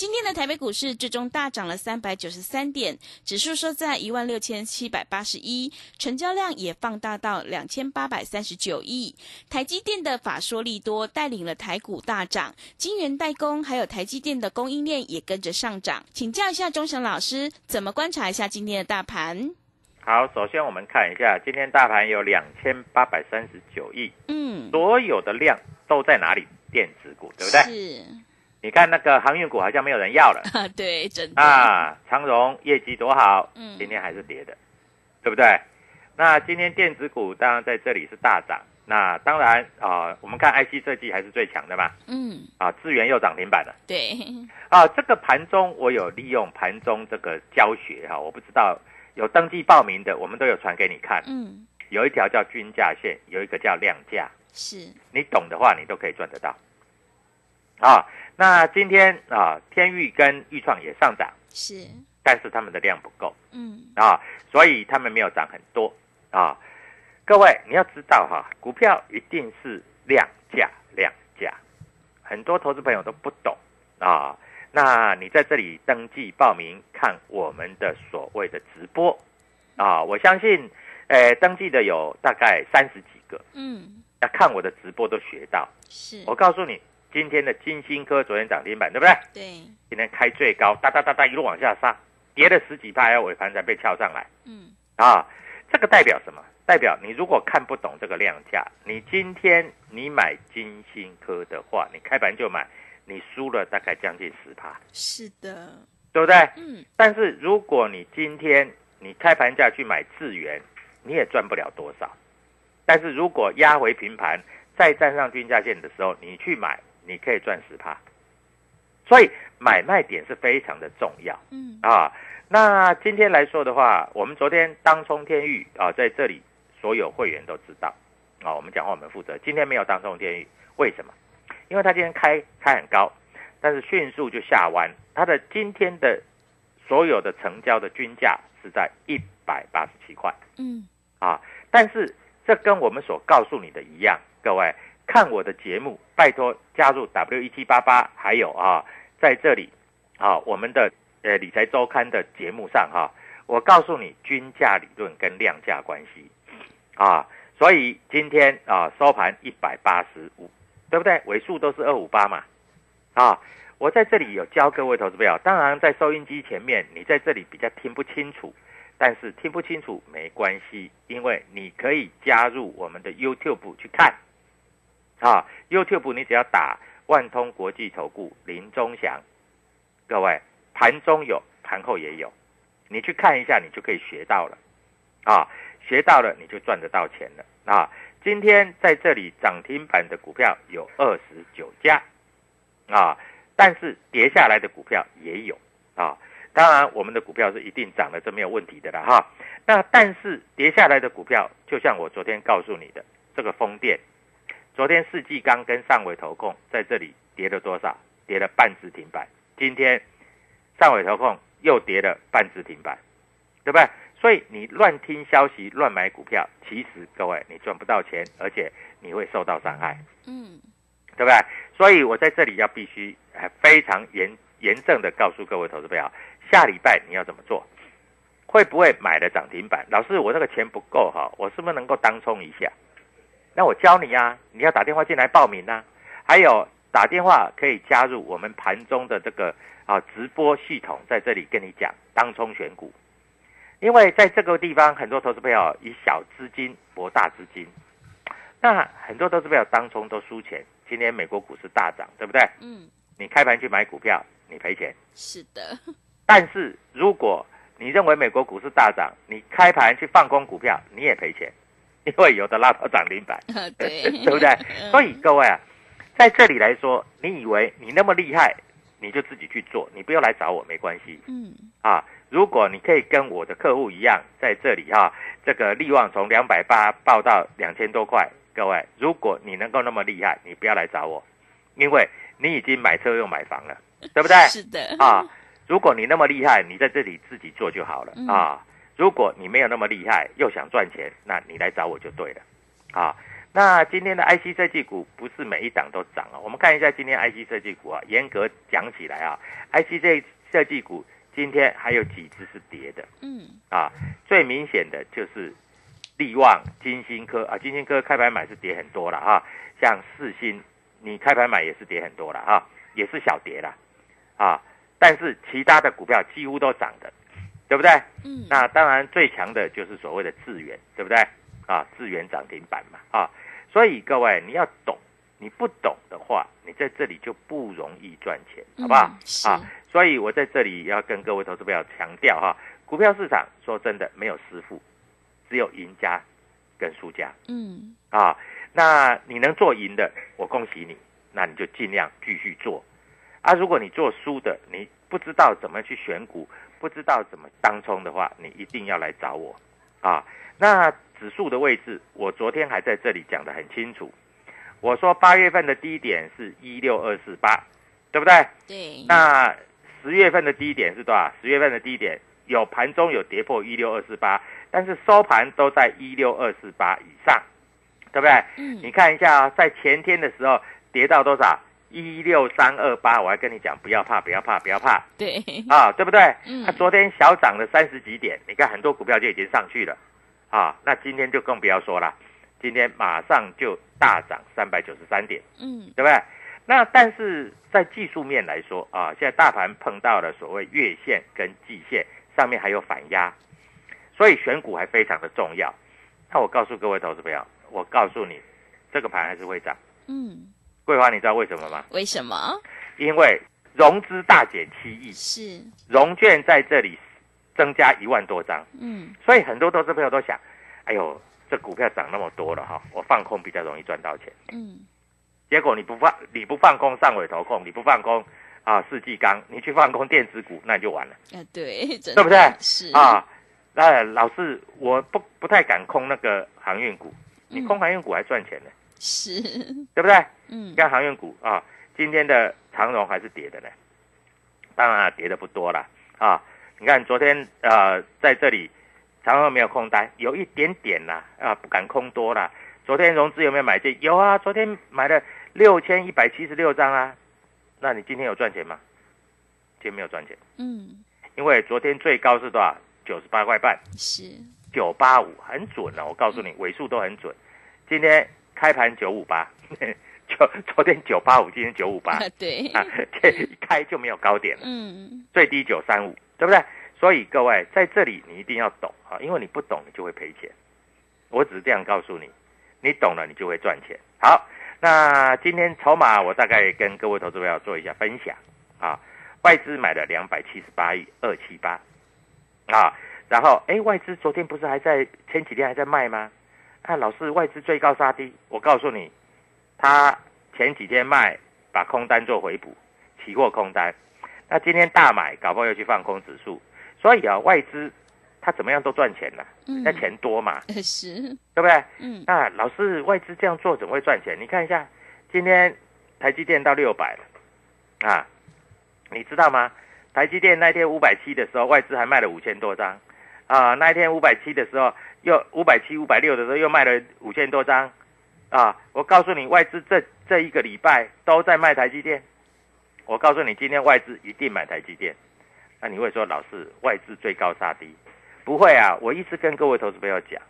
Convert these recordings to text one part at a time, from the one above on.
今天的台北股市最终大涨了三百九十三点，指数收在一万六千七百八十一，成交量也放大到两千八百三十九亿。台积电的法说利多带领了台股大涨，晶圆代工还有台积电的供应链也跟着上涨。请教一下钟祥老师，怎么观察一下今天的大盘？好，首先我们看一下今天大盘有两千八百三十九亿，嗯，所有的量都在哪里？电子股，对不对？是，你看那个航运股好像没有人要了啊，对，真的，啊，长荣业绩多好，嗯今天还是跌的，对不对？那今天电子股当然在这里是大涨，那当然啊、我们看 IC 设计还是最强的嘛，嗯，啊，智源又涨停板了。对，啊，这个盘中我有利用盘中这个教学哈、我不知道有登记报名的，我们都有传给你看。嗯，有一条叫均价线，有一个叫量价，是，你懂的话，你都可以赚得到。啊，那今天啊，天域跟豫创也上涨，是，但是他们的量不够嗯，啊，所以他们没有涨很多啊。各位你要知道哈、股票一定是量价量价，很多投资朋友都不懂啊。那你在这里登记报名看我们的所谓的直播啊，我相信，呃，登记的有大概三十几个，嗯，那看我的直播都学到。是，我告诉你，今天的金星科昨天涨停板，对不对？对，今天开最高，哒哒哒哒一路往下杀，跌了十几拍，尾盘才被撬上来嗯，啊！这个代表什么？代表你如果看不懂这个量价，你今天你买金星科的话，你开盘就买，你输了大概将近十趴，是的，对不对？嗯，但是如果你今天你开盘价去买智源，你也赚不了多少。但是如果压回平盘，再站上均价线的时候，你去买，你可以赚十趴。所以买卖点是非常的重要嗯，啊。那今天来说的话，我们昨天当冲天域啊，在这里所有会员都知道啊，我们讲话我们负责。今天没有当冲天域，为什么？因为它今天开开很高，但是迅速就下弯，它的今天的所有的成交的均价是在一百八十七块嗯，啊。但是这跟我们所告诉你的一样，各位看我的节目，拜托加入 W 一七八八，还有啊，在这里啊，我们的呃理财周刊的节目上哈、我告诉你均价理论跟量价关系。啊，所以今天啊收盘一百八十五，对不对？尾数都是二五八嘛，啊，我在这里有教各位投资朋友，当然在收音机前面你在这里比较听不清楚，但是听不清楚没关系，因为你可以加入我们的 YouTube 去看，啊，YouTube 你只要打万通国际投顾林忠祥，各位盘中有，盘后也有，你去看一下，你就可以学到了，啊，学到了你就赚得到钱了啊！今天在这里涨停板的股票有二十九家啊，但是跌下来的股票也有啊。当然，我们的股票是一定涨的，这没有问题的了哈。那但是跌下来的股票，就像我昨天告诉你的这个风电，昨天世纪钢跟上尾投控在这里跌了多少？跌了半只停板。今天上尾投控又跌了半只停板，对不对？所以你乱听消息、乱买股票，其实各位你赚不到钱，而且你会受到伤害，嗯，对不对？所以我在这里要必须非常严严正的告诉各位投资朋友，下礼拜你要怎么做？会不会买了涨停板？老师，我那个钱不够哈，我是不是能够当冲一下？那我教你啊，你要打电话进来报名啊，还有打电话可以加入我们盘中的这个啊直播系统，在这里跟你讲当冲选股。因为在这个地方，很多投资朋友以小资金博大资金，那很多投资朋友当冲都输钱。今天美国股市大涨，对不对？嗯，你开盘去买股票，你赔钱。是的。但是如果你认为美国股市大涨，你开盘去放空股票，你也赔钱，因为有的拉到涨停板，对，对不对？所以各位啊，在这里来说，你以为你那么厉害，你就自己去做，你不要来找我，没关系。嗯，啊。如果你可以跟我的客户一样，在这里哈，这个利旺从两百八报到两千多块，各位，如果你能够那么厉害，你不要来找我，因为你已经买车又买房了，对不对？是的。啊，如果你那么厉害，你在这里自己做就好了啊。如果你没有那么厉害，又想赚钱，那你来找我就对了。啊，那今天的 IC 设计股不是每一档都涨啊。我们看一下今天 IC 设计股啊，严格讲起来啊，IC 这设计股。今天还有几只是跌的，嗯，啊，最明显的就是利旺、金星科啊，金星科开盘买是跌很多了哈，像四星，你开盘买也是跌很多了哈，也是小跌了，啊，但是其他的股票几乎都涨的，对不对？嗯，那当然最强的就是所谓的智源，对不对？啊，智源涨停板嘛，啊，所以各位你要懂。你不懂的话，你在这里就不容易赚钱，好不好？啊，所以我在这里要跟各位投资朋友强调哈，股票市场说真的没有师傅，只有赢家跟输家。嗯，啊，那你能做赢的，我恭喜你，那你就尽量继续做。啊，如果你做输的，你不知道怎么去选股，不知道怎么当冲的话，你一定要来找我。啊，那指数的位置，我昨天还在这里讲的很清楚。我说八月份的低点是一六二四八，对不对？对。那十月份的低点是多少？十月份的低点有盘中有跌破一六二四八，但是收盘都在一六二四八以上，对不对？嗯。你看一下啊，在前天的时候跌到多少？一六三二八，我还跟你讲不要怕，不要怕，不要怕。对。啊，对不对？嗯。它昨天小涨了三十几点，你看很多股票就已经上去了，啊，那今天就更不要说了。今天马上就大涨三百九十三点，嗯，对不对？那但是在技术面来说啊，现在大盘碰到了所谓月线跟季线上面还有反压，所以选股还非常的重要。那我告诉各位投资朋友，我告诉你，这个盘还是会涨。嗯，桂花，你知道为什么吗？为什么？因为融资大减七亿，是融券在这里增加一万多张，嗯，所以很多投资朋友都想，哎呦。这股票涨那么多了哈，我放空比较容易赚到钱。嗯，结果你不放，你不放空上尾投控，你不放空啊世纪钢，你去放空电子股，那你就完了。啊，对，对不对？是啊，那老是我不不太敢空那个航运股，你空航运股还赚钱呢，是，对不对？嗯，看航运股啊，今天的长荣还是跌的呢，当然啊跌的不多了啊。你看昨天呃在这里。长荣没有空单，有一点点啦，啊，不敢空多啦。昨天融资有没有买进？有啊，昨天买了六千一百七十六张啊。那你今天有赚钱吗？今天没有赚钱。嗯，因为昨天最高是多少？九十八块半。是。九八五很准啊，我告诉你，尾数都很准。今天开盘九五八，就昨天九八五，今天九五八。对。啊，这一开就没有高点了。嗯。最低九三五，对不对？所以各位在这里，你一定要懂啊，因为你不懂，你就会赔钱。我只是这样告诉你，你懂了，你就会赚钱。好，那今天筹码我大概跟各位投资朋友做一下分享啊。外资买了两百七十八亿二七八啊，然后哎，外资昨天不是还在前几天还在卖吗？啊，老师，外资追高杀低，我告诉你，他前几天卖，把空单做回补，期货空单，那今天大买，搞不好又去放空指数，所以啊，外资他怎么样都赚钱了，嗯。那钱多嘛，是，对不对？嗯。那老师，外资这样做怎么会赚钱？你看一下，今天台积电到六百了，啊，你知道吗？台积电那天五百七的时候，外资还卖了五千多张，啊，那一天五百七的时候，又五百七、五百六的时候又卖了五千多张，啊，我告诉你，外资这这一个礼拜都在卖台积电，我告诉你，今天外资一定买台积电。那你会说，老师，外资最高杀低？不会啊，我一直跟各位投资朋友讲。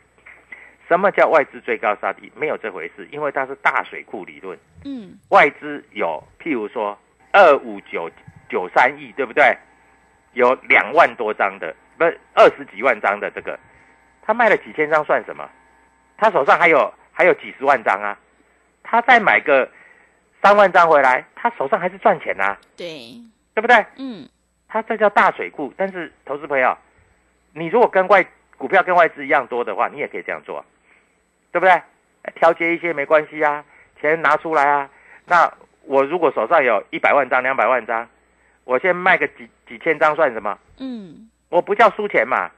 什么叫外资最高杀低？没有这回事，因为它是大水库理论。嗯外资有，譬如说二五九九三亿，对不对？有两万多张的，不是二十几万张的这个，他卖了几千张算什么？他手上还有还有几十万张啊，他再买个三万张回来，他手上还是赚钱呐、对，对不对？嗯他这叫大水库。但是投资朋友，你如果跟外股票跟外资一样多的话，你也可以这样做，对不对？调节一些没关系啊，钱拿出来啊。那我如果手上有一百万张、两百万张，我先卖个几几千张算什么？嗯我不叫输钱嘛。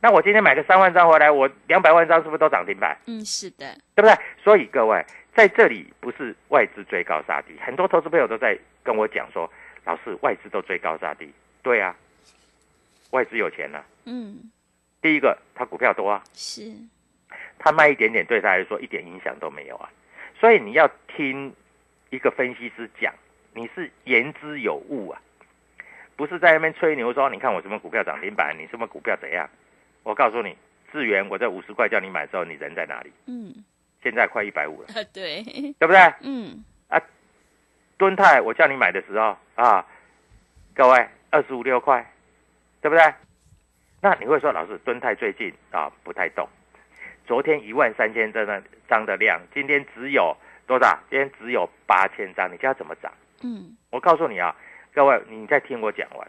那我今天买个三万张回来，我两百万张是不是都涨停板？嗯，是的，对不对？所以各位在这里不是外资追高杀低，很多投资朋友都在跟我讲说，老师外资都追高杀低。对啊，外资有钱了、嗯第一个，他股票多啊，是，他卖一点点对他来说一点影响都没有啊。所以你要听一个分析师讲，你是言之有物啊，不是在那边吹牛说，你看我什么股票涨停板，你什么股票怎样。我告诉你，智源我在五十块叫你买的时候，你人在哪里？嗯现在快一百五了，啊 对，对不对？嗯啊敦泰我叫你买的时候啊，各位二十五六块，对不对？那你会说，老师，敦泰最近啊不太动，昨天一万三千张的张的量，今天只有多少？今天只有八千张，你叫它怎么涨？嗯我告诉你啊，各位，你再听我讲完。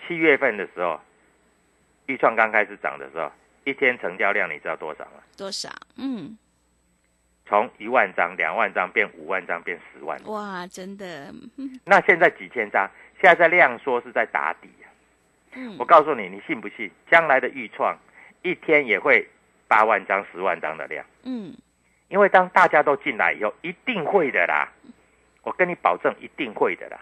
七月份的时候，预创刚开始涨的时候，一天成交量你知道多少吗？多少？嗯从一万张、两万张变五万张，变十万。哇，真的，嗯 那现在几千张，现在在量缩是在打底啊。嗯我告诉你，你信不信？将来的预创一天也会八万张、十万张的量，嗯因为当大家都进来以后，一定会的啦。我跟你保证，一定会的啦。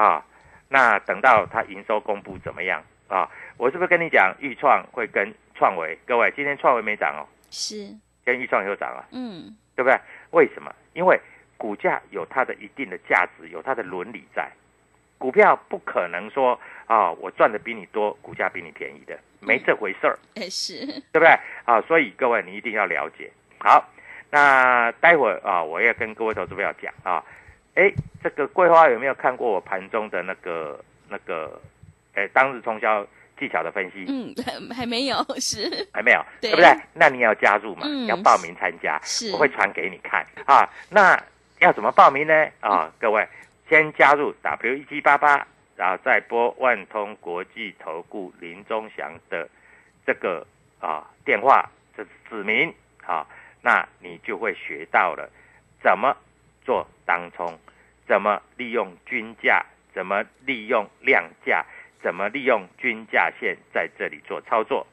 啊，那等到它营收公布怎么样啊？我是不是跟你讲，预创会跟创维？各位，今天创维没涨哦，是，跟预创有涨了，嗯对不对？为什么？因为股价有它的一定的价值，有它的伦理在。股票不可能说啊，我赚的比你多，股价比你便宜的，没这回事儿，哎是，对不对？啊，所以各位你一定要了解。好，那待会儿啊，我要跟各位投资朋友讲啊，哎，这个桂花有没有看过我盘中的那个那个，哎，当日冲销技巧的分析？嗯还没有 是还没有，对对不对？那你也要加入嘛，嗯要报名参加，是我会传给你看啊。那要怎么报名呢？啊，各位先加入 W 一七八八，然后再拨万通国际投顾林忠祥的这个啊电话，这是指名啊，那你就会学到了怎么做当冲，怎么利用均价，怎么利用量价，怎么利用均价线在这里做操作。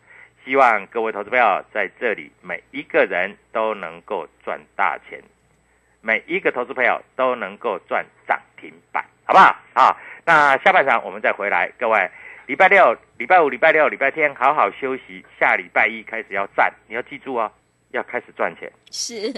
希望各位投资朋友在这里每一个人都能够赚大钱，每一个投资朋友都能够赚涨停板，好不好？好，那下半场我们再回来，各位，礼拜六、礼拜五、礼拜六、礼拜天好好休息，下礼拜一开始要站，你要记住哦，要开始赚钱，是，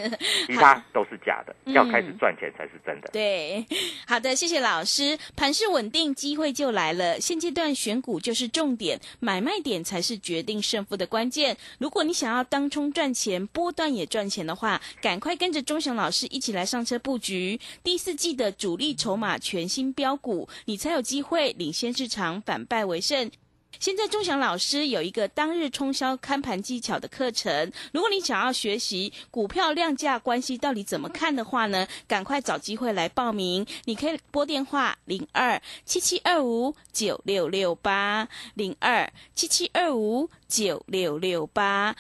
其他都是假的，嗯要开始赚钱才是真的。对，好的，谢谢老师。盘势稳定，机会就来了。现阶段选股就是重点，买卖点才是决定胜负的关键。如果你想要当冲赚钱，波段也赚钱的话，赶快跟着钟祥老师一起来上车布局第四季的主力筹码全新标股，你才有机会领先市场，反败为胜。现在钟祥老师有一个当日冲销看盘技巧的课程，如果你想要学习股票量价关系到底怎么看的话呢，赶快找机会来报名。你可以拨电话零二七七二五九六六八零二七七二五九六六八，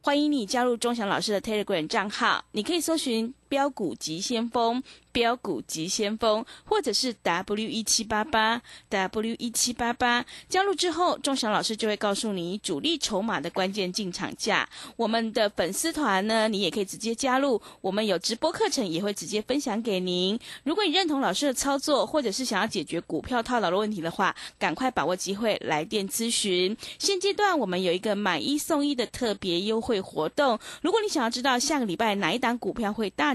欢迎你加入钟祥老师的 Telegram 账号，你可以搜寻标股急先锋。标股急先锋，或者是 W 一七八八 W 一七八八，加入之后，钟祥老师就会告诉你主力筹码的关键进场价。我们的粉丝团呢，你也可以直接加入，我们有直播课程也会直接分享给您。如果你认同老师的操作，或者是想要解决股票套牢的问题的话，赶快把握机会来电咨询。现阶段我们有一个买一送一的特别优惠活动，如果你想要知道下个礼拜哪一档股票会大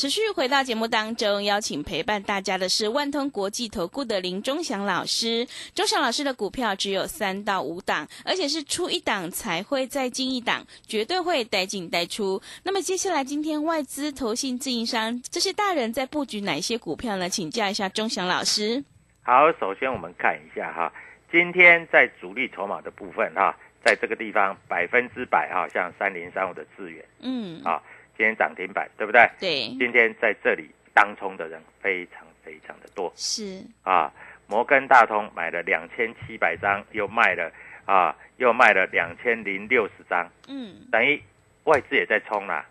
持续回到节目当中，邀请陪伴大家的是万通国际投顾的林忠祥老师。忠祥老师的股票只有三到五档，而且是出一档才会再进一档，绝对会带进带出。那么接下来，今天外资、投信、自营商这些大人在布局哪些股票呢？请教一下忠祥老师。好，首先我们看一下哈，今天在主力筹码的部分哈，在这个地方百分之百哈，像三零三五的资源，嗯，啊。今天涨停板，对不对？对。今天在这里当冲的人非常非常的多。是。啊，摩根大通买了两千七百张，又卖了啊，又卖了两千零六十张。嗯。等于外资也在冲啦，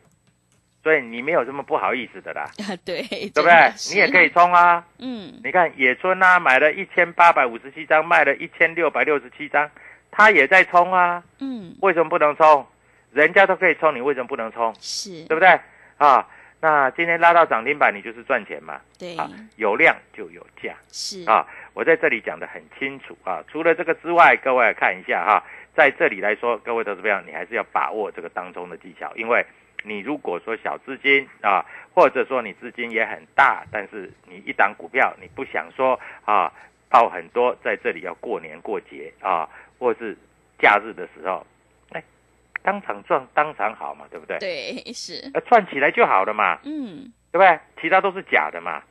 所以你没有这么不好意思的啦。啊，对。对不对？你也可以冲啊。嗯。你看野村啊，买了一千八百五十七张，卖了一千六百六十七张，他也在冲啊。嗯。为什么不能冲？人家都可以冲，你为什么不能冲？是对不对啊？那今天拉到涨停板，你就是赚钱嘛？对啊，有量就有价。是啊，我在这里讲的很清楚啊。除了这个之外，各位看一下哈，在这里来说，各位投资者，你还是要把握这个当中的技巧，因为你如果说小资金啊，或者说你资金也很大，但是你一档股票你不想说啊，报很多，在这里要过年过节啊，或是假日的时候。当场赚，当场好嘛，对不对？对，是。呃，赚起来就好了嘛，嗯，对不对？其他都是假的嘛，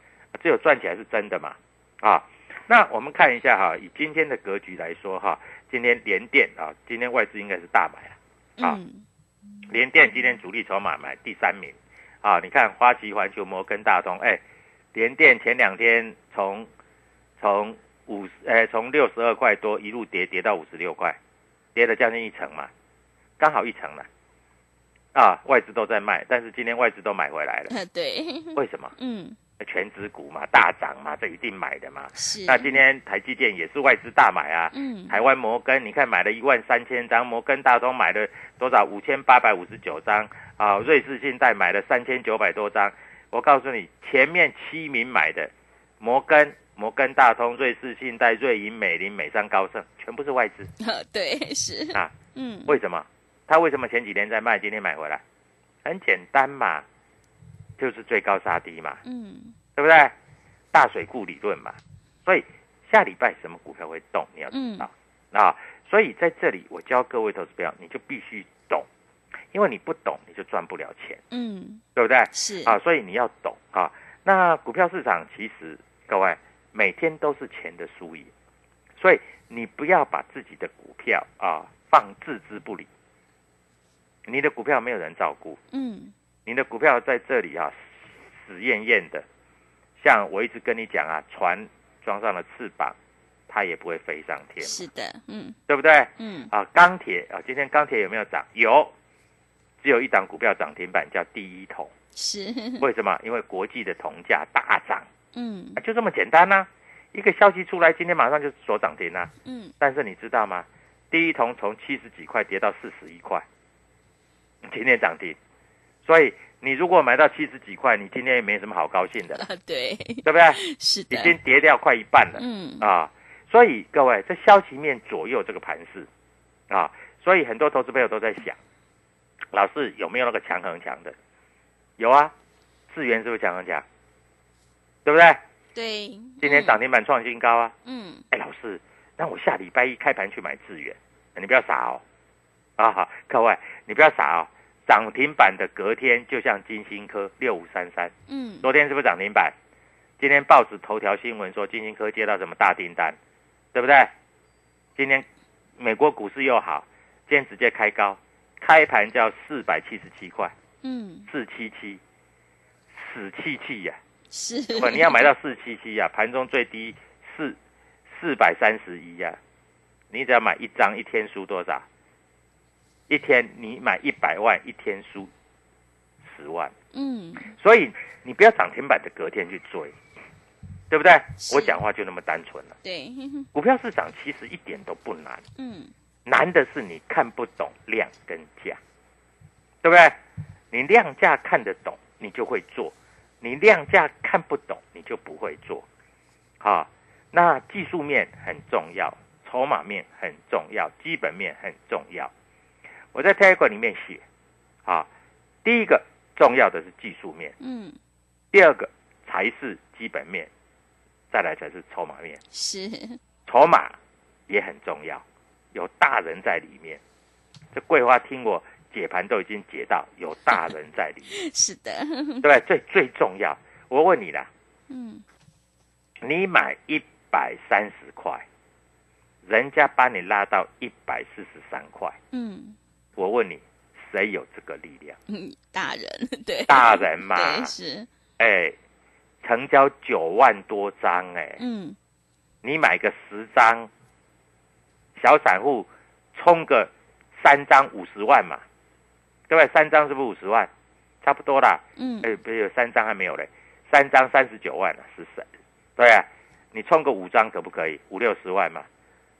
只有赚起来是真的嘛，啊。那我们看一下哈，以今天的格局来说哈，今天联电啊，今天外资应该是大买了，啊，联电今天主力筹码买第三名，啊，你看花旗环球摩根大通，哎，联电前两天从从五十，哎，从六十二块多一路跌跌到五十六块，跌了将近一成嘛。刚好一成了，啊，外资都在卖，但是今天外资都买回来了。对，为什么？嗯，全指股嘛，大涨嘛，这一定买的嘛。是。那今天台积电也是外资大买啊。嗯。台湾摩根，你看买了一万三千张，摩根大通买了多少？五千八百五十九张啊。瑞士信贷买了三千九百多张。我告诉你，前面七名买的，摩根、摩根大通、瑞士信贷、瑞银、美林、美商高盛，全部是外资。对，是。啊，嗯，为什么？他为什么前几天在卖，今天买回来？很简单嘛，就是最高杀低嘛，嗯，对不对？大水库理论嘛。所以下礼拜什么股票会动，你要知道啊。所以在这里，我教各位投资者，你就必须懂，因为你不懂，你就赚不了钱，嗯，对不对？是啊，所以你要懂啊。那股票市场其实各位每天都是钱的输赢，所以你不要把自己的股票啊放置之不理。你的股票没有人照顾，嗯，你的股票在这里啊，死艳艳的，像我一直跟你讲啊，船装上了翅膀，它也不会飞上天，是的，嗯，对不对？嗯，啊，钢铁啊，今天钢铁有没有涨？有，只有一档股票涨停板，叫第一桶，是，为什么？因为国际的铜价大涨，嗯，就这么简单呢。一个消息出来，今天马上就锁涨停啊。嗯，但是你知道吗？第一桶从七十几块跌到四十一块，今天涨停。所以你如果买到七十几块，你今天也没什么好高兴的了，啊，对，对不对？是的，已经跌掉快一半了。嗯，啊，所以各位，这消息面左右这个盘势啊，所以很多投资朋友都在想，老师有没有那个强横强的？有啊，智源是不是强横强？对不对？对，今天涨停板创新高啊！嗯，哎，老师，那我下礼拜一开盘去买智源，你不要傻哦！啊好，各位你不要傻哦，涨停板的隔天就像金星科六五三三，嗯，昨天是不是涨停板？今天报纸头条新闻说金星科接到什么大订单，对不对？今天美国股市又好，今天直接开高，开盘叫四百七十七块，嗯，四七七，死气气呀、是，不，你要买到四七七呀，盘中最低四四百三十一呀，你只要买一张，一天输多少？一天你买一百万，一天输十万。嗯，所以你不要涨停板的隔天去追，对不对？我讲话就那么单纯了。对，股票市场其实一点都不难，嗯，难的是你看不懂量跟价，对不对？你量价看得懂，你就会做；你量价看不懂，你就不会做。好，那技术面很重要，筹码面很重要，基本面很重要。我在 Telegram 里面写，啊，第一个重要的是技术面。嗯，第二个才是基本面，再来才是筹码面。是，筹码也很重要，有大人在里面。这桂花听我解盘都已经解到有大人在里面，是的，对？最最重要，我问你啦，嗯，你买一百三十块，人家把你拉到一百四十三块，嗯，我问你，谁有这个力量？嗯，大人，对，大人嘛，对，是，哎，成交九万多张，哎，嗯，你买个十张，小散户冲个三张五十万嘛，对不对？三张是不是五十万？差不多啦。嗯，哎，不是有三张还没有嘞，三张三十九万了，是三，对啊，你冲个五张可不可以？五六十万嘛。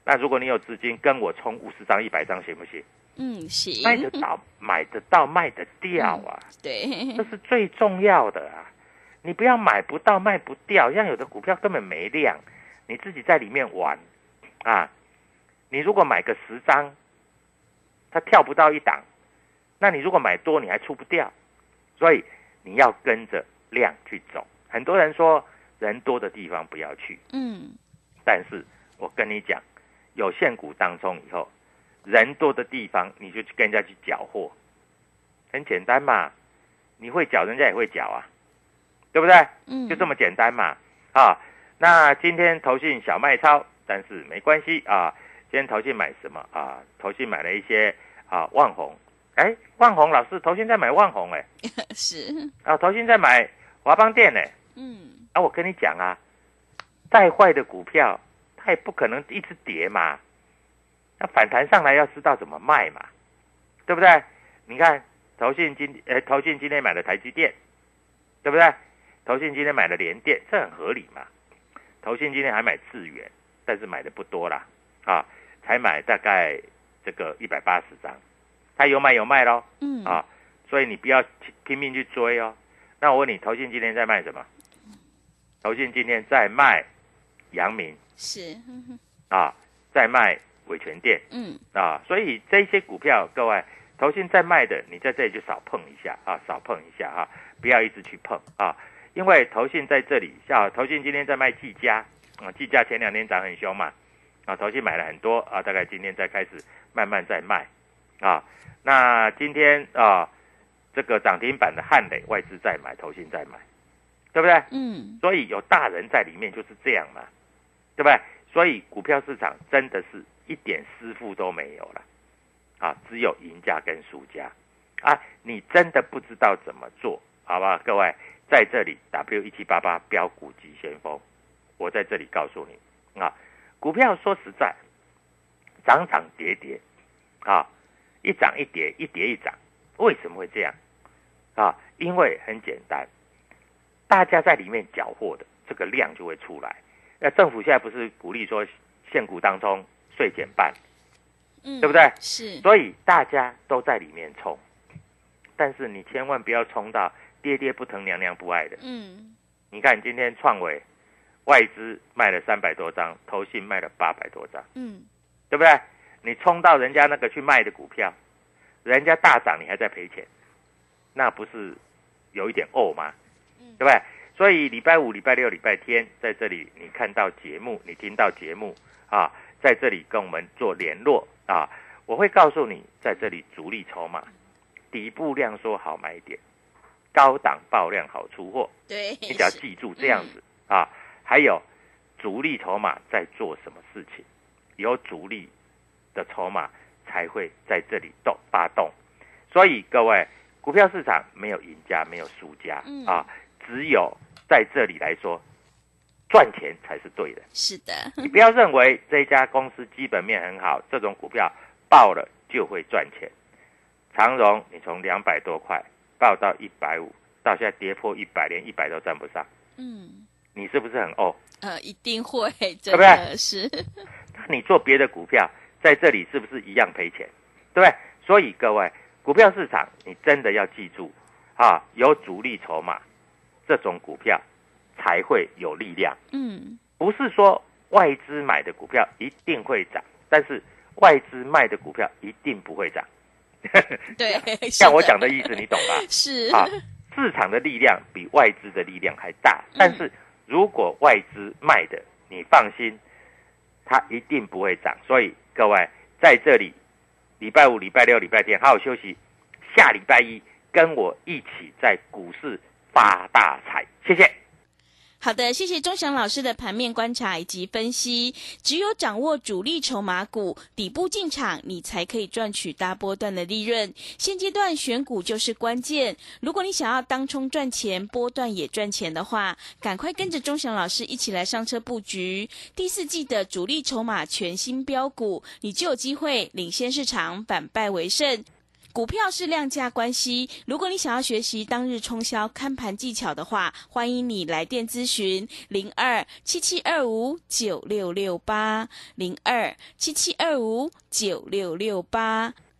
那如果你有资金，跟我冲五十张、一百张行不行？嗯，行，卖得到，买得到，卖得掉啊，对，这是最重要的啊！你不要买不到、卖不掉，像有的股票根本没量，你自己在里面玩啊。你如果买个十张，它跳不到一档，那你如果买多，你还出不掉，所以你要跟着量去走。很多人说人多的地方不要去，嗯，但是我跟你讲，有限股当中以后，人多的地方你就去跟人家去缴货，很简单嘛，你会缴，人家也会缴啊，对不对？嗯，就这么简单嘛。啊，那今天投信小卖超，但是没关系啊。今天投信买什么啊？投信买了一些啊万红，哎，万红老师，投信在买万红哎，是，啊，投信在买华邦电哎，嗯，啊，我跟你讲啊，再坏的股票，它也不可能一直跌嘛。那反弹上来要知道怎么卖嘛，对不对？你看，投信今呃，投信今天买了台积电，对不对？投信今天买了联电，这很合理嘛。投信今天还买智源，但是买的不多啦，啊，才买大概这个一百八十张，他有买有卖喽。嗯，啊，所以你不要拼命去追哦。那我问你，投信今天在卖什么？投信今天在卖阳明是，啊，在卖伟全店。嗯，啊，所以这些股票，各位投信在卖的，你在这里就少碰一下啊，少碰一下啊，不要一直去碰啊，因为投信在这里，像投信今天在卖技嘉啊，技嘉前两天涨很凶嘛，啊，投信买了很多啊，大概今天再开始慢慢在卖啊，那今天啊，这个涨停板的汉磊外资在买，投信在买，对不对？嗯，所以有大人在里面就是这样嘛，对不对？所以股票市场真的是一点师傅都没有了，啊，只有赢家跟输家啊！你真的不知道怎么做，好吧？各位在这里 W 一七八八标股急先锋，我在这里告诉你啊，股票说实在，涨涨跌跌啊，一涨一跌，一跌一涨，为什么会这样啊？因为很简单。大家在里面缴获的这个量就会出来，那政府现在不是鼓励说现股当中税减半，嗯对不对？是，所以大家都在里面冲，但是你千万不要冲到爹爹不疼娘娘不爱的。嗯，你看今天创维外资卖了三百多张，投信卖了八百多张，嗯，对不对？你冲到人家那个去卖的股票，人家大涨你还在赔钱，那不是有一点怄吗？对不对？所以礼拜五、礼拜六、礼拜天在这里，你看到节目，你听到节目啊，在这里跟我们做联络啊，我会告诉你，在这里主力筹码底部量缩好买点，高档爆量好出货，对，你只要记住这样子啊。还有主力筹码在做什么事情，有主力的筹码才会在这里动发动。所以各位，股票市场没有赢家，没有输家、嗯啊，只有在这里来说，赚钱才是对的。是的，你不要认为这家公司基本面很好，这种股票爆了就会赚钱。长荣，你从两百多块爆到一百五，到现在跌破一百，连一百都站不上，嗯，你是不是很哦？呃，一定会，真的是，那你做别的股票，在这里是不是一样赔钱？对不对？所以各位，股票市场你真的要记住啊，有主力筹码，这种股票才会有力量。嗯，不是说外资买的股票一定会涨，但是外资卖的股票一定不会涨。对，像我是讲的意思，你懂吧？是啊，市场的力量比外资的力量还大。嗯但是如果外资卖的，你放心，它一定不会涨。所以各位在这里，礼拜五、礼拜六、礼拜天好好休息，下礼拜一跟我一起在股市发大财。谢谢。好的，谢谢钟祥老师的盘面观察以及分析。只有掌握主力筹码股底部进场，你才可以赚取大波段的利润。现阶段选股就是关键。如果你想要当冲赚钱，波段也赚钱的话，赶快跟着钟祥老师一起来上车布局第四季的主力筹码全新标股，你就有机会领先市场，反败为胜。股票是量价关系，如果你想要学习当日冲销看盘技巧的话，欢迎你来电咨询零二七七二五九六六八零二七七二五九六六八。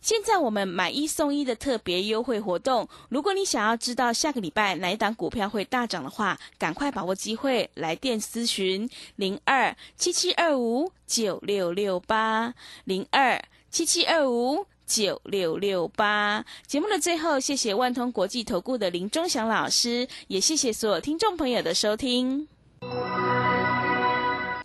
现在我们买一送一的特别优惠活动，如果你想要知道下个礼拜哪一档股票会大涨的话，赶快把握机会，来电咨询零二七七二五九六六八零二七七二五九六六八。节目的最后，谢谢万通国际投顾的林忠祥老师，也谢谢所有听众朋友的收听。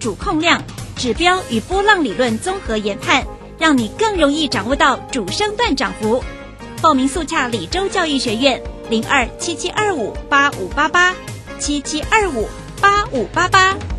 主控量、指标与波浪理论综合研判，让你更容易掌握到主升段涨幅。报名速洽李州教育学院零二七七二五八五八八七七二五八五八八。